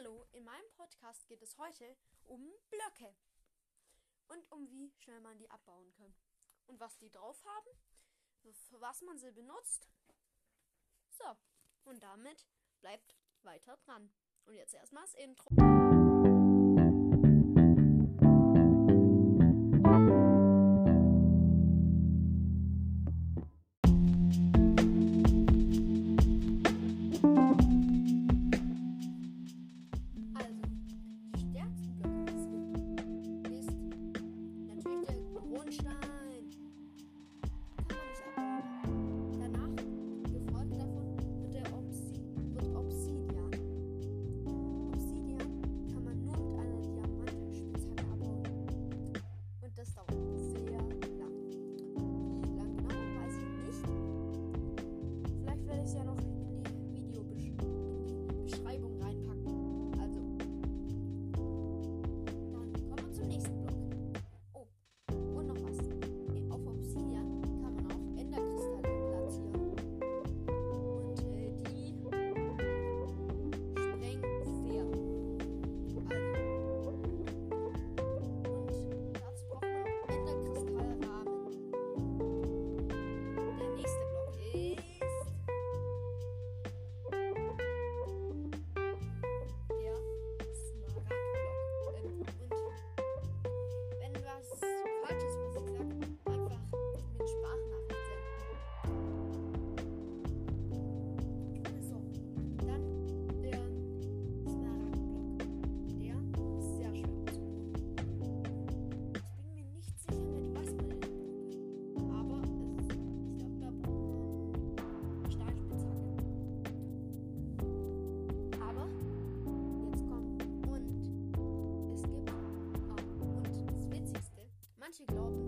Hallo, in meinem Podcast geht es heute um Blöcke und um wie schnell man die abbauen kann und was die drauf haben, für was man sie benutzt. So, und damit bleibt weiter dran. Und jetzt erstmal das Intro. manche glauben,